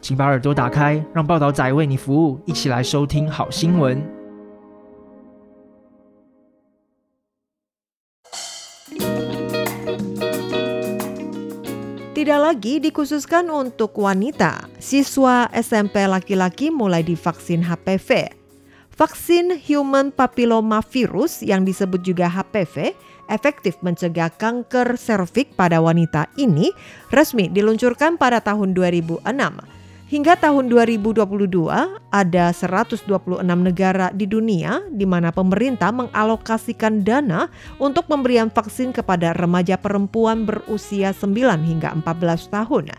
请把耳朵打开，让报道仔为你服务，一起来收听好新闻。 Tidak lagi dikhususkan untuk wanita, siswa SMP laki-laki mulai divaksin HPV. Vaksin Human Papilloma Virus yang disebut juga HPV efektif mencegah kanker serviks pada wanita ini resmi diluncurkan pada tahun 2006. Hingga tahun 2022 ada 126 negara di dunia di mana pemerintah mengalokasikan dana untuk pemberian vaksin kepada remaja perempuan berusia 9 hingga 14 tahun.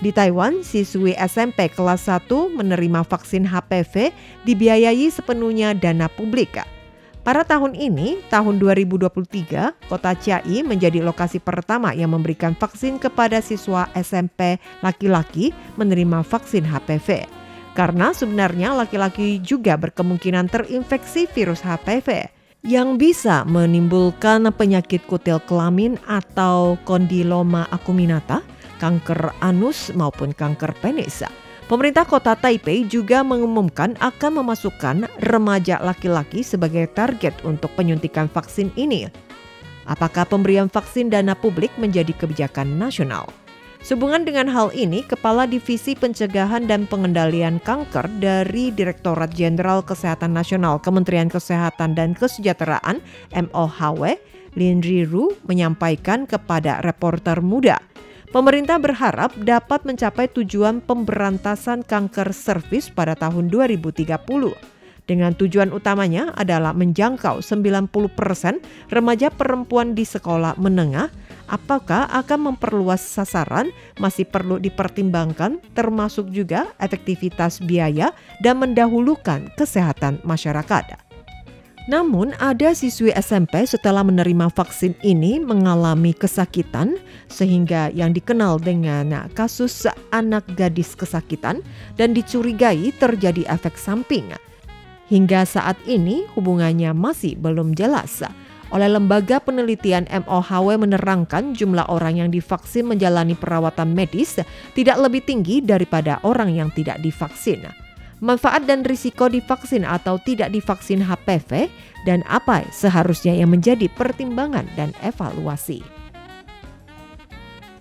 Di Taiwan, siswi SMP kelas 1 menerima vaksin HPV dibiayai sepenuhnya dana publik. Pada tahun ini, tahun 2023, kota Chiai menjadi lokasi pertama yang memberikan vaksin kepada siswa SMP laki-laki menerima vaksin HPV. Karena sebenarnya laki-laki juga berkemungkinan terinfeksi virus HPV yang bisa menimbulkan penyakit kutil kelamin atau kondiloma acuminata, kanker anus maupun kanker penis. Pemerintah kota Taipei juga mengumumkan akan memasukkan remaja laki-laki sebagai target untuk penyuntikan vaksin ini. Apakah pemberian vaksin dana publik menjadi kebijakan nasional? Sehubungan dengan hal ini, Kepala Divisi Pencegahan dan Pengendalian Kanker dari Direktorat Jenderal Kesehatan Nasional Kementerian Kesehatan dan Kesejahteraan MOHW, Lin Riru, menyampaikan kepada reporter muda Pemerintah berharap dapat mencapai tujuan pemberantasan kanker serviks pada tahun 2030. Dengan tujuan utamanya adalah menjangkau 90% remaja perempuan di sekolah menengah. Apakah akan memperluas sasaran masih perlu dipertimbangkan termasuk juga efektivitas biaya dan mendahulukan kesehatan masyarakat. Namun ada siswi SMP setelah menerima vaksin ini mengalami kesakitan sehingga yang dikenal dengan kasus anak gadis kesakitan dan dicurigai terjadi efek samping. Hingga saat ini hubungannya masih belum jelas. Oleh lembaga penelitian MOHW menerangkan jumlah orang yang divaksin menjalani perawatan medis tidak lebih tinggi daripada orang yang tidak divaksin manfaat dan risiko divaksin atau tidak divaksin HPV, dan apa seharusnya yang menjadi pertimbangan dan evaluasi.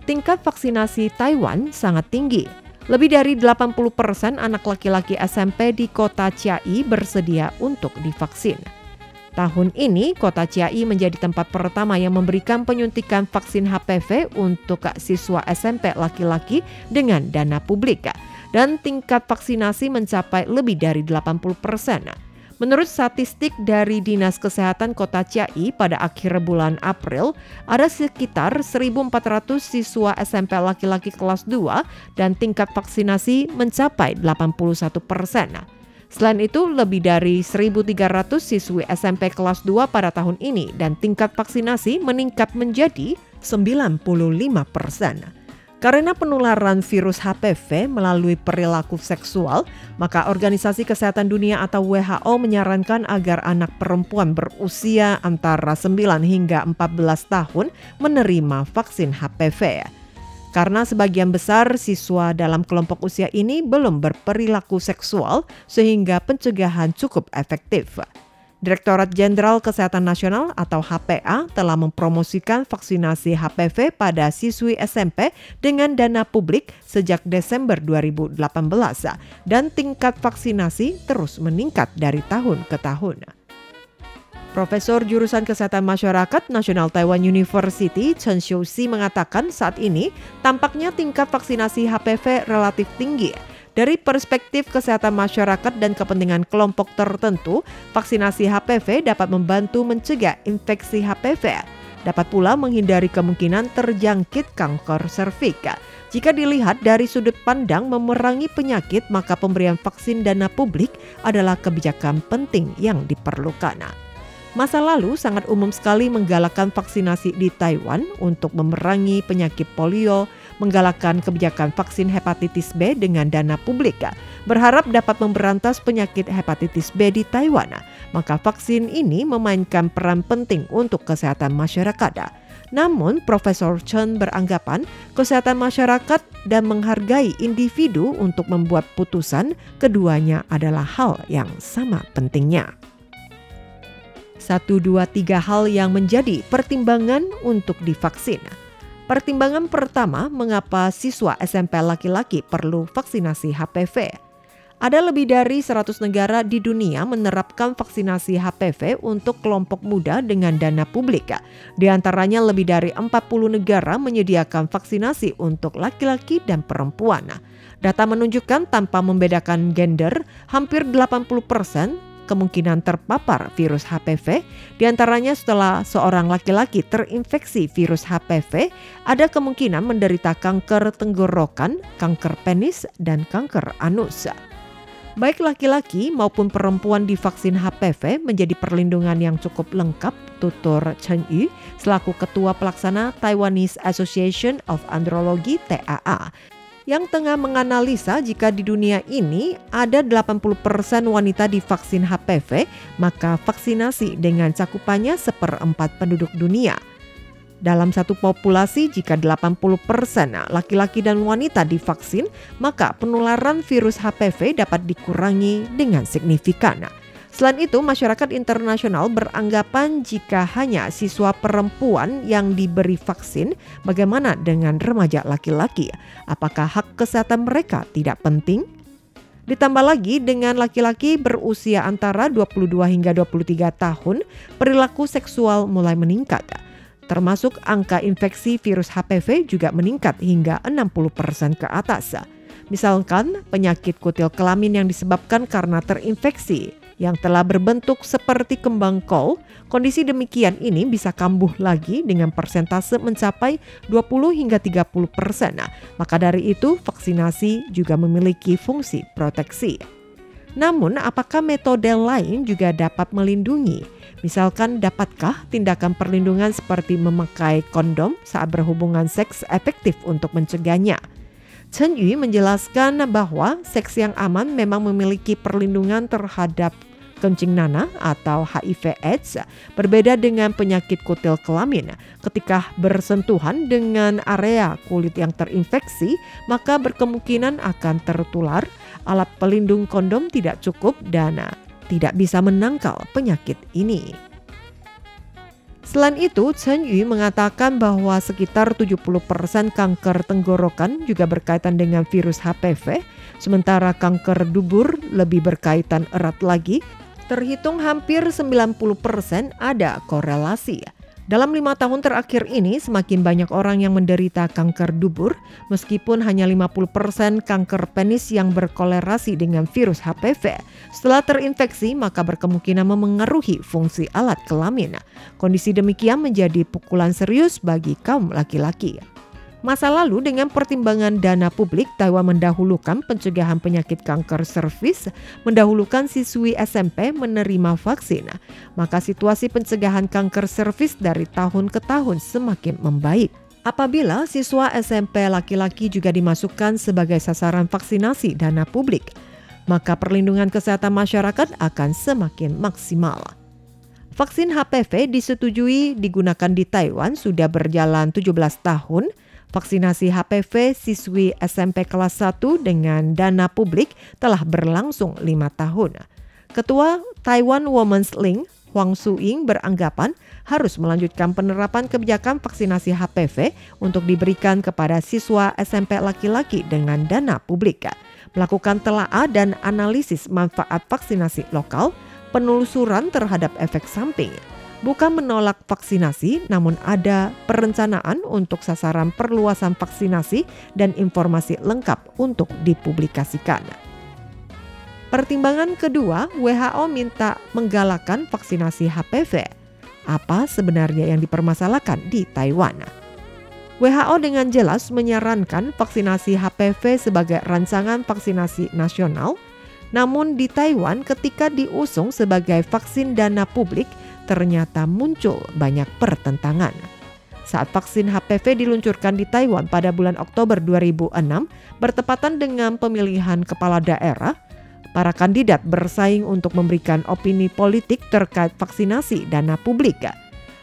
Tingkat vaksinasi Taiwan sangat tinggi. Lebih dari 80% anak laki-laki SMP di kota Chiai bersedia untuk divaksin. Tahun ini, kota Chiai menjadi tempat pertama yang memberikan penyuntikan vaksin HPV untuk siswa SMP laki-laki dengan dana publik dan tingkat vaksinasi mencapai lebih dari 80 persen. Menurut statistik dari Dinas Kesehatan Kota Chiai pada akhir bulan April, ada sekitar 1.400 siswa SMP laki-laki kelas 2 dan tingkat vaksinasi mencapai 81 persen. Selain itu, lebih dari 1.300 siswi SMP kelas 2 pada tahun ini dan tingkat vaksinasi meningkat menjadi 95 persen. Karena penularan virus HPV melalui perilaku seksual, maka Organisasi Kesehatan Dunia atau WHO menyarankan agar anak perempuan berusia antara 9 hingga 14 tahun menerima vaksin HPV. Karena sebagian besar siswa dalam kelompok usia ini belum berperilaku seksual sehingga pencegahan cukup efektif. Direktorat Jenderal Kesehatan Nasional atau HPA telah mempromosikan vaksinasi HPV pada siswi SMP dengan dana publik sejak Desember 2018 dan tingkat vaksinasi terus meningkat dari tahun ke tahun. Profesor Jurusan Kesehatan Masyarakat Nasional Taiwan University Chen Xiuxi mengatakan saat ini tampaknya tingkat vaksinasi HPV relatif tinggi dari perspektif kesehatan masyarakat dan kepentingan kelompok tertentu, vaksinasi HPV dapat membantu mencegah infeksi HPV. Dapat pula menghindari kemungkinan terjangkit kanker serviks. Jika dilihat dari sudut pandang memerangi penyakit, maka pemberian vaksin dana publik adalah kebijakan penting yang diperlukan. Masa lalu sangat umum sekali menggalakkan vaksinasi di Taiwan untuk memerangi penyakit polio, menggalakkan kebijakan vaksin hepatitis B dengan dana publik, berharap dapat memberantas penyakit hepatitis B di Taiwan. Maka vaksin ini memainkan peran penting untuk kesehatan masyarakat. Namun, Profesor Chen beranggapan kesehatan masyarakat dan menghargai individu untuk membuat putusan keduanya adalah hal yang sama pentingnya. Satu, dua, tiga hal yang menjadi pertimbangan untuk divaksin. Pertimbangan pertama, mengapa siswa SMP laki-laki perlu vaksinasi HPV. Ada lebih dari 100 negara di dunia menerapkan vaksinasi HPV untuk kelompok muda dengan dana publik. Di antaranya lebih dari 40 negara menyediakan vaksinasi untuk laki-laki dan perempuan. Data menunjukkan tanpa membedakan gender, hampir 80 persen kemungkinan terpapar virus HPV, di antaranya setelah seorang laki-laki terinfeksi virus HPV, ada kemungkinan menderita kanker tenggorokan, kanker penis, dan kanker anus. Baik laki-laki maupun perempuan divaksin HPV menjadi perlindungan yang cukup lengkap, tutur Chen Yu selaku Ketua Pelaksana Taiwanese Association of Andrology TAA yang tengah menganalisa jika di dunia ini ada 80% wanita divaksin HPV, maka vaksinasi dengan cakupannya seperempat penduduk dunia. Dalam satu populasi jika 80% laki-laki dan wanita divaksin, maka penularan virus HPV dapat dikurangi dengan signifikan. Selain itu, masyarakat internasional beranggapan jika hanya siswa perempuan yang diberi vaksin, bagaimana dengan remaja laki-laki? Apakah hak kesehatan mereka tidak penting? Ditambah lagi dengan laki-laki berusia antara 22 hingga 23 tahun, perilaku seksual mulai meningkat termasuk angka infeksi virus HPV juga meningkat hingga 60% ke atas. Misalkan penyakit kutil kelamin yang disebabkan karena terinfeksi yang telah berbentuk seperti kembang kol, kondisi demikian ini bisa kambuh lagi dengan persentase mencapai 20 hingga 30 persen. Nah, maka dari itu vaksinasi juga memiliki fungsi proteksi. Namun, apakah metode lain juga dapat melindungi? Misalkan, dapatkah tindakan perlindungan seperti memakai kondom saat berhubungan seks efektif untuk mencegahnya? Chen Yu menjelaskan bahwa seks yang aman memang memiliki perlindungan terhadap kencing nanah atau HIV AIDS berbeda dengan penyakit kutil kelamin. Ketika bersentuhan dengan area kulit yang terinfeksi, maka berkemungkinan akan tertular. Alat pelindung kondom tidak cukup dan tidak bisa menangkal penyakit ini. Selain itu, Chen Yu mengatakan bahwa sekitar 70% kanker tenggorokan juga berkaitan dengan virus HPV, sementara kanker dubur lebih berkaitan erat lagi. Terhitung hampir 90% ada korelasi. Dalam lima tahun terakhir ini, semakin banyak orang yang menderita kanker dubur, meskipun hanya 50% kanker penis yang berkolerasi dengan virus HPV. Setelah terinfeksi, maka berkemungkinan memengaruhi fungsi alat kelamin. Kondisi demikian menjadi pukulan serius bagi kaum laki-laki. Masa lalu dengan pertimbangan dana publik, Taiwan mendahulukan pencegahan penyakit kanker servis, mendahulukan siswi SMP menerima vaksin. Maka situasi pencegahan kanker servis dari tahun ke tahun semakin membaik. Apabila siswa SMP laki-laki juga dimasukkan sebagai sasaran vaksinasi dana publik, maka perlindungan kesehatan masyarakat akan semakin maksimal. Vaksin HPV disetujui digunakan di Taiwan sudah berjalan 17 tahun Vaksinasi HPV siswi SMP kelas 1 dengan dana publik telah berlangsung lima tahun. Ketua Taiwan Women's Link, Huang Su-ying beranggapan harus melanjutkan penerapan kebijakan vaksinasi HPV untuk diberikan kepada siswa SMP laki-laki dengan dana publik. Melakukan telaah dan analisis manfaat vaksinasi lokal, penelusuran terhadap efek samping, bukan menolak vaksinasi, namun ada perencanaan untuk sasaran perluasan vaksinasi dan informasi lengkap untuk dipublikasikan. Pertimbangan kedua, WHO minta menggalakkan vaksinasi HPV. Apa sebenarnya yang dipermasalahkan di Taiwan? WHO dengan jelas menyarankan vaksinasi HPV sebagai rancangan vaksinasi nasional. Namun di Taiwan ketika diusung sebagai vaksin dana publik ternyata muncul banyak pertentangan. Saat vaksin HPV diluncurkan di Taiwan pada bulan Oktober 2006 bertepatan dengan pemilihan kepala daerah, para kandidat bersaing untuk memberikan opini politik terkait vaksinasi dana publik.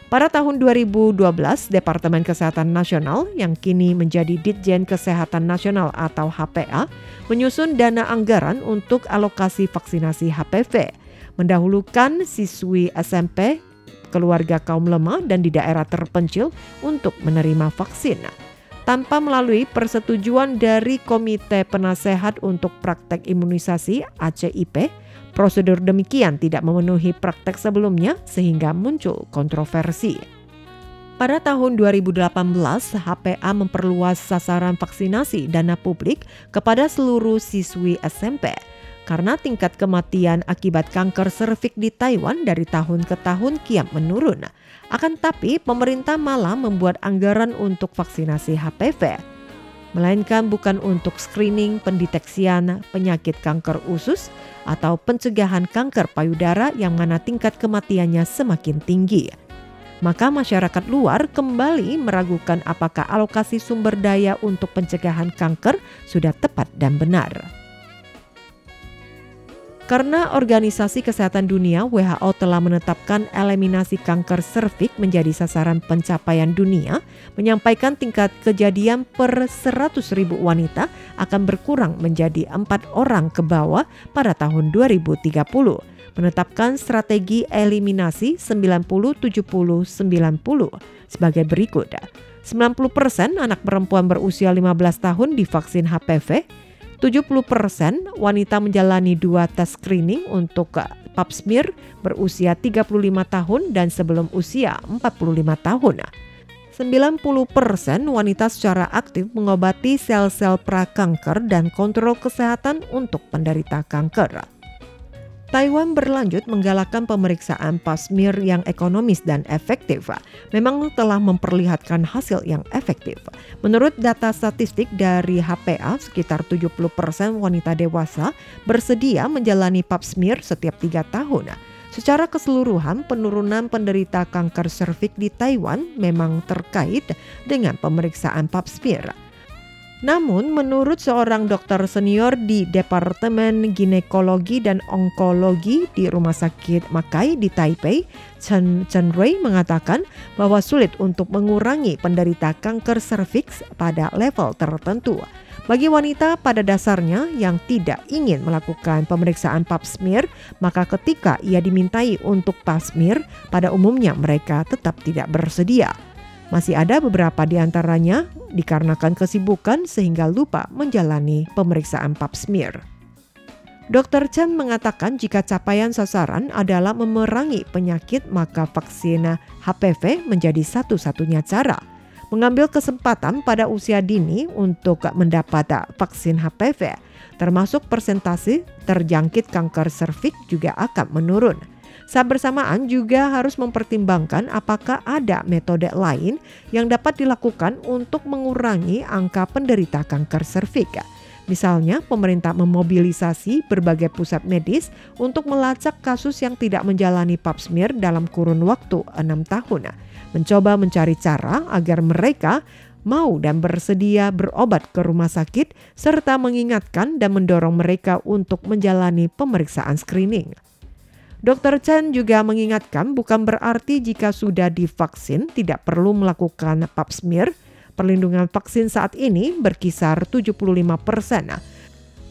Pada tahun 2012, Departemen Kesehatan Nasional yang kini menjadi Ditjen Kesehatan Nasional atau HPA menyusun dana anggaran untuk alokasi vaksinasi HPV, mendahulukan siswi SMP, keluarga kaum lemah dan di daerah terpencil untuk menerima vaksin tanpa melalui persetujuan dari Komite Penasehat untuk Praktek Imunisasi ACIP Prosedur demikian tidak memenuhi praktek sebelumnya sehingga muncul kontroversi. Pada tahun 2018, HPA memperluas sasaran vaksinasi dana publik kepada seluruh siswi SMP karena tingkat kematian akibat kanker serviks di Taiwan dari tahun ke tahun kian menurun. Akan tapi, pemerintah malah membuat anggaran untuk vaksinasi HPV melainkan bukan untuk screening pendeteksian penyakit kanker usus atau pencegahan kanker payudara yang mana tingkat kematiannya semakin tinggi. Maka masyarakat luar kembali meragukan apakah alokasi sumber daya untuk pencegahan kanker sudah tepat dan benar. Karena Organisasi Kesehatan Dunia WHO telah menetapkan eliminasi kanker serviks menjadi sasaran pencapaian dunia, menyampaikan tingkat kejadian per 100 ribu wanita akan berkurang menjadi empat orang ke bawah pada tahun 2030 menetapkan strategi eliminasi 90-70-90 sebagai berikut. 90% anak perempuan berusia 15 tahun divaksin HPV, 70% wanita menjalani dua tes screening untuk pap smear berusia 35 tahun dan sebelum usia 45 tahun. 90% wanita secara aktif mengobati sel-sel prakanker dan kontrol kesehatan untuk penderita kanker. Taiwan berlanjut menggalakkan pemeriksaan pasmir yang ekonomis dan efektif. Memang telah memperlihatkan hasil yang efektif. Menurut data statistik dari HPA, sekitar 70% wanita dewasa bersedia menjalani pap smear setiap tiga tahun. Secara keseluruhan, penurunan penderita kanker serviks di Taiwan memang terkait dengan pemeriksaan pap smear. Namun, menurut seorang dokter senior di Departemen Ginekologi dan Onkologi di Rumah Sakit Makai di Taipei, Chen, Chen Rui mengatakan bahwa sulit untuk mengurangi penderita kanker serviks pada level tertentu. Bagi wanita pada dasarnya yang tidak ingin melakukan pemeriksaan pap smear, maka ketika ia dimintai untuk pap smear, pada umumnya mereka tetap tidak bersedia. Masih ada beberapa di antaranya dikarenakan kesibukan sehingga lupa menjalani pemeriksaan pap smear. Dr. Chen mengatakan jika capaian sasaran adalah memerangi penyakit maka vaksin HPV menjadi satu-satunya cara. Mengambil kesempatan pada usia dini untuk mendapat vaksin HPV, termasuk persentase terjangkit kanker serviks juga akan menurun. Saat bersamaan juga harus mempertimbangkan apakah ada metode lain yang dapat dilakukan untuk mengurangi angka penderita kanker serviks. Misalnya, pemerintah memobilisasi berbagai pusat medis untuk melacak kasus yang tidak menjalani pap smear dalam kurun waktu enam tahun. Mencoba mencari cara agar mereka mau dan bersedia berobat ke rumah sakit serta mengingatkan dan mendorong mereka untuk menjalani pemeriksaan screening. Dr. Chen juga mengingatkan bukan berarti jika sudah divaksin tidak perlu melakukan pap smear. Perlindungan vaksin saat ini berkisar 75 persen.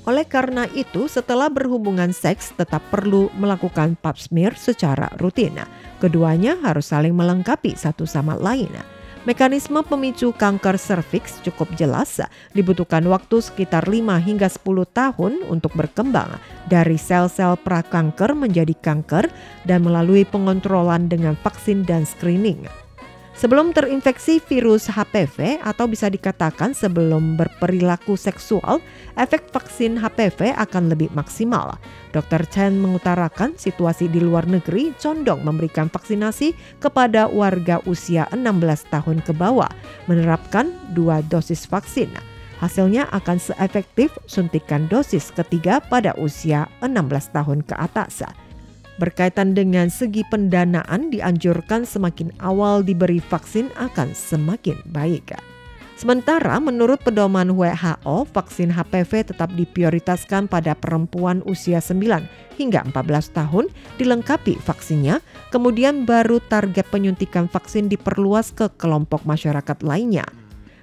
Oleh karena itu, setelah berhubungan seks tetap perlu melakukan pap smear secara rutin. Keduanya harus saling melengkapi satu sama lain. Mekanisme pemicu kanker serviks cukup jelas, dibutuhkan waktu sekitar 5 hingga 10 tahun untuk berkembang dari sel-sel prakanker menjadi kanker dan melalui pengontrolan dengan vaksin dan screening. Sebelum terinfeksi virus HPV atau bisa dikatakan sebelum berperilaku seksual, efek vaksin HPV akan lebih maksimal. Dr. Chen mengutarakan situasi di luar negeri condong memberikan vaksinasi kepada warga usia 16 tahun ke bawah, menerapkan dua dosis vaksin. Hasilnya akan seefektif suntikan dosis ketiga pada usia 16 tahun ke atas. Berkaitan dengan segi pendanaan dianjurkan semakin awal diberi vaksin akan semakin baik. Sementara menurut pedoman WHO, vaksin HPV tetap diprioritaskan pada perempuan usia 9 hingga 14 tahun dilengkapi vaksinnya, kemudian baru target penyuntikan vaksin diperluas ke kelompok masyarakat lainnya.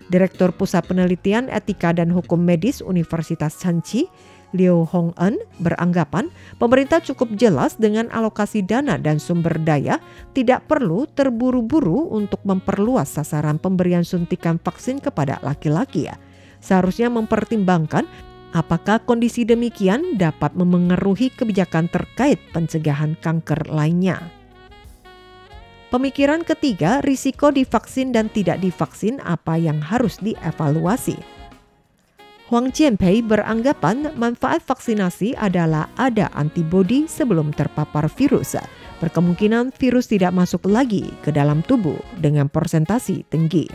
Direktur Pusat Penelitian Etika dan Hukum Medis Universitas Chanchi, Liu Hong En beranggapan pemerintah cukup jelas dengan alokasi dana dan sumber daya tidak perlu terburu-buru untuk memperluas sasaran pemberian suntikan vaksin kepada laki-laki ya. Seharusnya mempertimbangkan apakah kondisi demikian dapat memengaruhi kebijakan terkait pencegahan kanker lainnya. Pemikiran ketiga, risiko divaksin dan tidak divaksin apa yang harus dievaluasi. Huang Jianpei beranggapan manfaat vaksinasi adalah ada antibodi sebelum terpapar virus. Berkemungkinan virus tidak masuk lagi ke dalam tubuh dengan persentasi tinggi.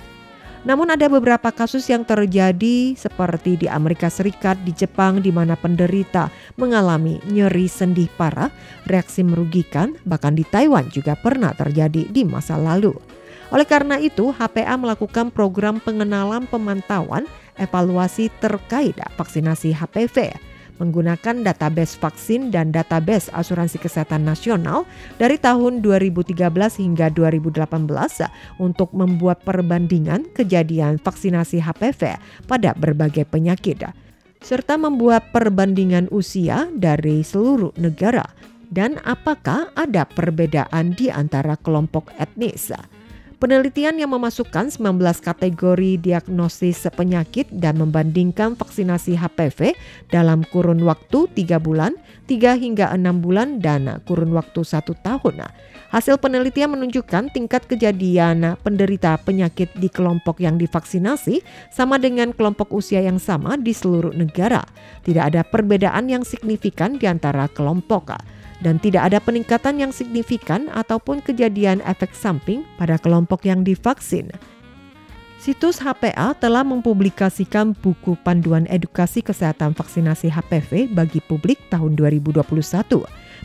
Namun ada beberapa kasus yang terjadi seperti di Amerika Serikat, di Jepang di mana penderita mengalami nyeri sendih parah, reaksi merugikan, bahkan di Taiwan juga pernah terjadi di masa lalu. Oleh karena itu, HPA melakukan program pengenalan pemantauan evaluasi terkait vaksinasi HPV menggunakan database vaksin dan database asuransi kesehatan nasional dari tahun 2013 hingga 2018 untuk membuat perbandingan kejadian vaksinasi HPV pada berbagai penyakit serta membuat perbandingan usia dari seluruh negara dan apakah ada perbedaan di antara kelompok etnis. Penelitian yang memasukkan 19 kategori diagnosis penyakit dan membandingkan vaksinasi HPV dalam kurun waktu 3 bulan, 3 hingga 6 bulan, dan kurun waktu 1 tahun. Hasil penelitian menunjukkan tingkat kejadian penderita penyakit di kelompok yang divaksinasi sama dengan kelompok usia yang sama di seluruh negara. Tidak ada perbedaan yang signifikan di antara kelompok dan tidak ada peningkatan yang signifikan ataupun kejadian efek samping pada kelompok yang divaksin. Situs HPA telah mempublikasikan buku panduan edukasi kesehatan vaksinasi HPV bagi publik tahun 2021,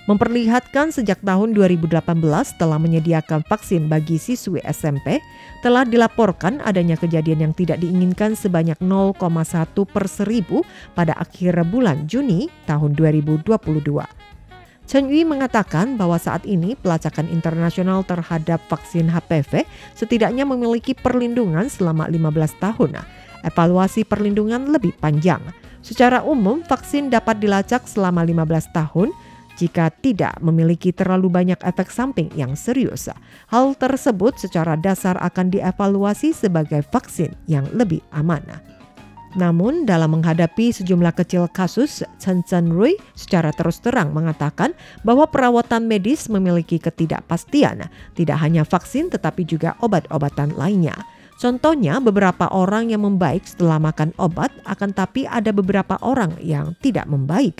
memperlihatkan sejak tahun 2018 telah menyediakan vaksin bagi siswi SMP, telah dilaporkan adanya kejadian yang tidak diinginkan sebanyak 0,1 per seribu pada akhir bulan Juni tahun 2022. Chen Yu mengatakan bahwa saat ini pelacakan internasional terhadap vaksin HPV setidaknya memiliki perlindungan selama 15 tahun. Evaluasi perlindungan lebih panjang. Secara umum, vaksin dapat dilacak selama 15 tahun jika tidak memiliki terlalu banyak efek samping yang serius. Hal tersebut secara dasar akan dievaluasi sebagai vaksin yang lebih aman. Namun dalam menghadapi sejumlah kecil kasus, Chen Chen Rui secara terus terang mengatakan bahwa perawatan medis memiliki ketidakpastian, tidak hanya vaksin tetapi juga obat-obatan lainnya. Contohnya beberapa orang yang membaik setelah makan obat akan tapi ada beberapa orang yang tidak membaik.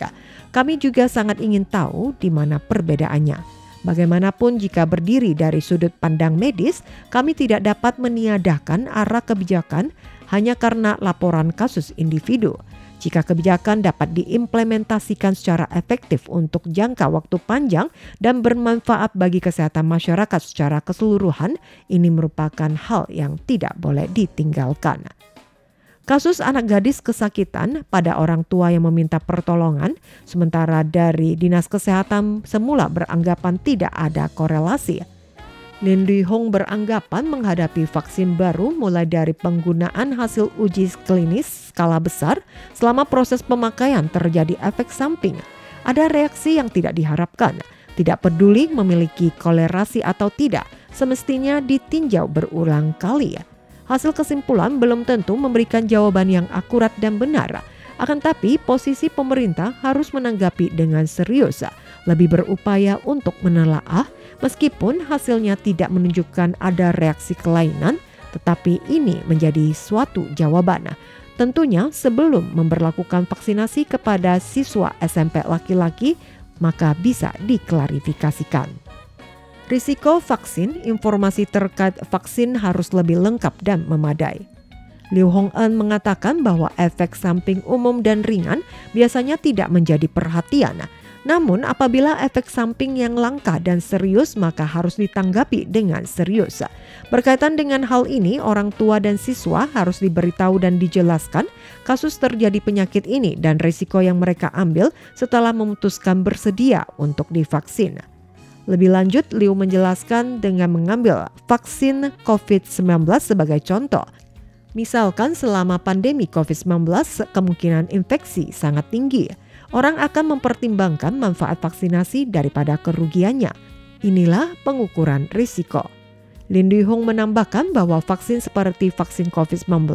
Kami juga sangat ingin tahu di mana perbedaannya. Bagaimanapun jika berdiri dari sudut pandang medis, kami tidak dapat meniadakan arah kebijakan hanya karena laporan kasus individu. Jika kebijakan dapat diimplementasikan secara efektif untuk jangka waktu panjang dan bermanfaat bagi kesehatan masyarakat secara keseluruhan, ini merupakan hal yang tidak boleh ditinggalkan. Kasus anak gadis kesakitan pada orang tua yang meminta pertolongan, sementara dari Dinas Kesehatan semula beranggapan tidak ada korelasi Lin Hong beranggapan menghadapi vaksin baru mulai dari penggunaan hasil uji klinis skala besar selama proses pemakaian terjadi efek samping. Ada reaksi yang tidak diharapkan, tidak peduli memiliki kolerasi atau tidak, semestinya ditinjau berulang kali. Hasil kesimpulan belum tentu memberikan jawaban yang akurat dan benar. Akan tapi, posisi pemerintah harus menanggapi dengan serius, lebih berupaya untuk menelaah meskipun hasilnya tidak menunjukkan ada reaksi kelainan, tetapi ini menjadi suatu jawaban. Tentunya sebelum memperlakukan vaksinasi kepada siswa SMP laki-laki, maka bisa diklarifikasikan. Risiko vaksin, informasi terkait vaksin harus lebih lengkap dan memadai. Liu Hong-en mengatakan bahwa efek samping umum dan ringan biasanya tidak menjadi perhatian, namun apabila efek samping yang langka dan serius maka harus ditanggapi dengan serius. Berkaitan dengan hal ini, orang tua dan siswa harus diberitahu dan dijelaskan kasus terjadi penyakit ini dan risiko yang mereka ambil setelah memutuskan bersedia untuk divaksin. Lebih lanjut, Liu menjelaskan dengan mengambil vaksin COVID-19 sebagai contoh. Misalkan selama pandemi COVID-19 kemungkinan infeksi sangat tinggi orang akan mempertimbangkan manfaat vaksinasi daripada kerugiannya. Inilah pengukuran risiko. Lin Hong menambahkan bahwa vaksin seperti vaksin COVID-19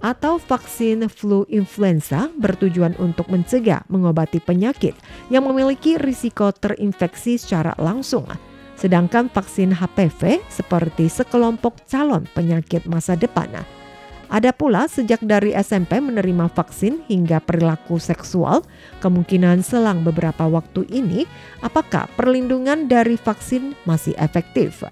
atau vaksin flu influenza bertujuan untuk mencegah mengobati penyakit yang memiliki risiko terinfeksi secara langsung. Sedangkan vaksin HPV seperti sekelompok calon penyakit masa depan ada pula sejak dari SMP menerima vaksin hingga perilaku seksual, kemungkinan selang beberapa waktu ini apakah perlindungan dari vaksin masih efektif.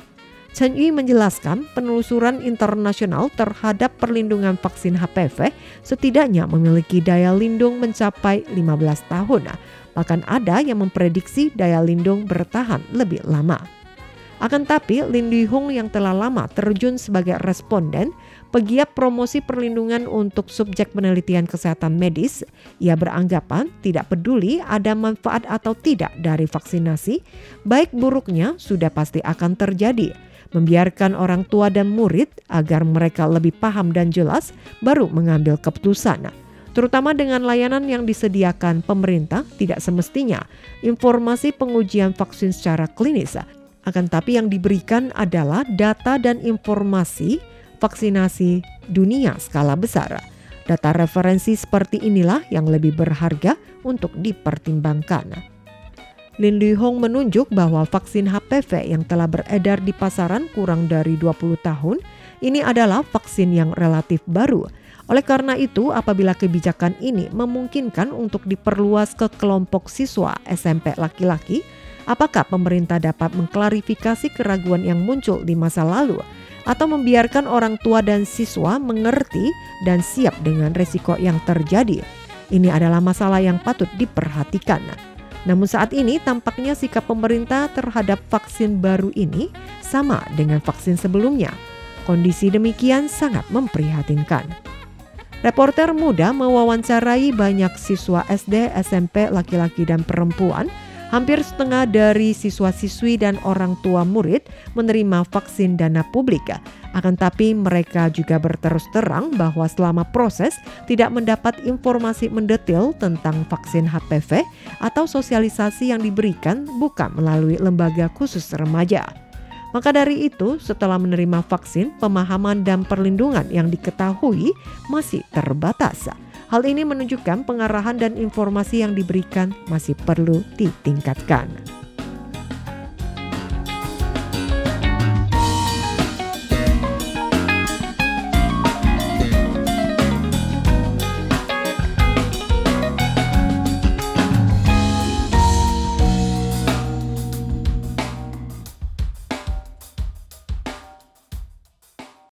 Chen Yu menjelaskan penelusuran internasional terhadap perlindungan vaksin HPV setidaknya memiliki daya lindung mencapai 15 tahun. Bahkan ada yang memprediksi daya lindung bertahan lebih lama. Akan tapi, Lin Hong yang telah lama terjun sebagai responden pegiat promosi perlindungan untuk subjek penelitian kesehatan medis, ia beranggapan tidak peduli ada manfaat atau tidak dari vaksinasi, baik buruknya sudah pasti akan terjadi. Membiarkan orang tua dan murid agar mereka lebih paham dan jelas baru mengambil keputusan. Terutama dengan layanan yang disediakan pemerintah tidak semestinya informasi pengujian vaksin secara klinis. Akan tapi yang diberikan adalah data dan informasi vaksinasi dunia skala besar. Data referensi seperti inilah yang lebih berharga untuk dipertimbangkan. Lin Hong menunjuk bahwa vaksin HPV yang telah beredar di pasaran kurang dari 20 tahun ini adalah vaksin yang relatif baru. Oleh karena itu, apabila kebijakan ini memungkinkan untuk diperluas ke kelompok siswa SMP laki-laki, apakah pemerintah dapat mengklarifikasi keraguan yang muncul di masa lalu atau membiarkan orang tua dan siswa mengerti dan siap dengan resiko yang terjadi. Ini adalah masalah yang patut diperhatikan. Namun saat ini tampaknya sikap pemerintah terhadap vaksin baru ini sama dengan vaksin sebelumnya. Kondisi demikian sangat memprihatinkan. Reporter muda mewawancarai banyak siswa SD, SMP, laki-laki dan perempuan Hampir setengah dari siswa-siswi dan orang tua murid menerima vaksin dana publik. Akan tapi mereka juga berterus terang bahwa selama proses tidak mendapat informasi mendetail tentang vaksin HPV atau sosialisasi yang diberikan bukan melalui lembaga khusus remaja. Maka dari itu, setelah menerima vaksin, pemahaman dan perlindungan yang diketahui masih terbatas. Hal ini menunjukkan pengarahan dan informasi yang diberikan masih perlu ditingkatkan.